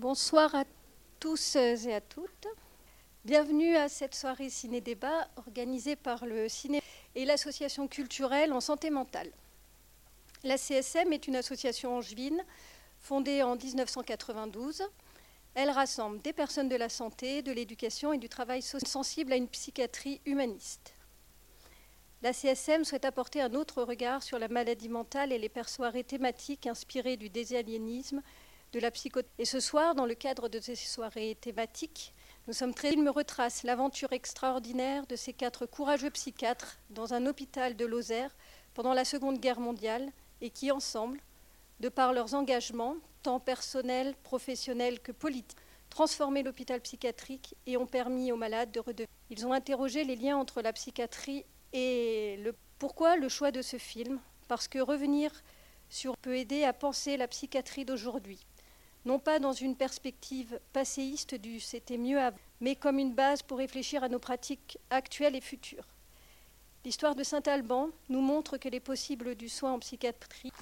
Bonsoir à tous et à toutes. Bienvenue à cette soirée ciné-débat organisée par le Ciné et l'association culturelle en santé mentale. La CSM est une association angevine fondée en 1992. Elle rassemble des personnes de la santé, de l'éducation et du travail sensible à une psychiatrie humaniste. La CSM souhaite apporter un autre regard sur la maladie mentale et les persoirées thématiques inspirées du désaliénisme, de la psycho. Et ce soir, dans le cadre de ces soirées thématiques, nous sommes très. Il me retrace l'aventure extraordinaire de ces quatre courageux psychiatres dans un hôpital de Lozère pendant la Seconde Guerre mondiale et qui, ensemble, de par leurs engagements, tant personnels, professionnels que politiques, transformé l'hôpital psychiatrique et ont permis aux malades de redevenir. Ils ont interrogé les liens entre la psychiatrie et le. Pourquoi le choix de ce film? Parce que revenir sur peut aider à penser la psychiatrie d'aujourd'hui non pas dans une perspective passéiste du c'était mieux avant, mais comme une base pour réfléchir à nos pratiques actuelles et futures. L'histoire de Saint-Alban nous montre que les possibles du soin en psychiatrie